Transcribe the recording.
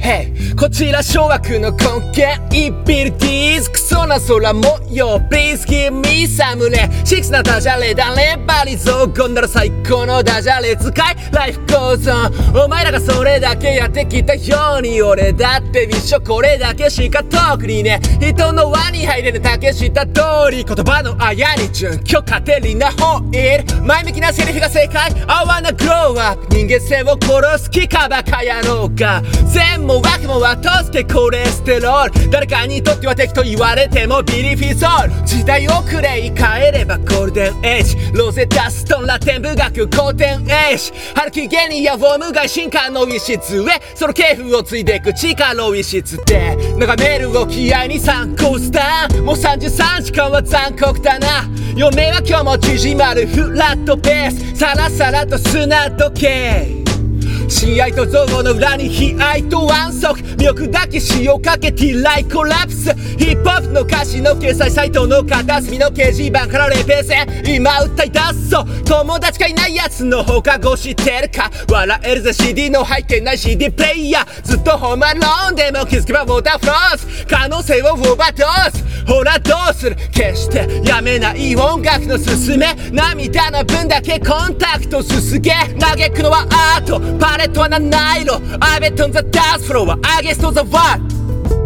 Hey, こちら諸悪の根源イビルディーズクソな空模様 Please give me some ねシックスなダジャレだね。バリ雑言なら最高のダジャレ使い。ライフ構造お前らがそれだけやってきたように俺だって一緒これだけしか特に。ね人の輪に入れるだけした通り言葉のあやに準拠カテリナホイー。ル前向きなセリフが正解。I wanna grow up 人間性を殺す気かバカ野郎か。善も悪も後付けコレステロール。誰かにとっては敵と言われてもビリフィソール。時代遅れ言い換えればゴールデンエイジ。ロゼタストンラテン武学古典エイジ。春木ゲニアフォーム外進化の異質へ。その系譜を継いでいく力の異質で。眺めるを気合に参考スタンもう33時間は残酷だな。嫁は今日も縮まる。フラットペース。さらさらと砂時計。親愛と憎悪の裏に悲哀と安息魅力だけ塩かけティライコラプスヒップホップの歌詞の掲載サイトの片隅の掲示板からレペゼン今歌い出すぞ友達がいないやつの放課後知ってるか笑えるぜ CD の入ってない CD プレイヤーずっとホームアローンでも気づけばウォーターフローズ可能性をオーバードーズほらどうする。決してやめない音楽の勧め。涙の分だけコンタクトすすげ。嘆くのはアートパレットは七色 I bet on the dance floor against the wall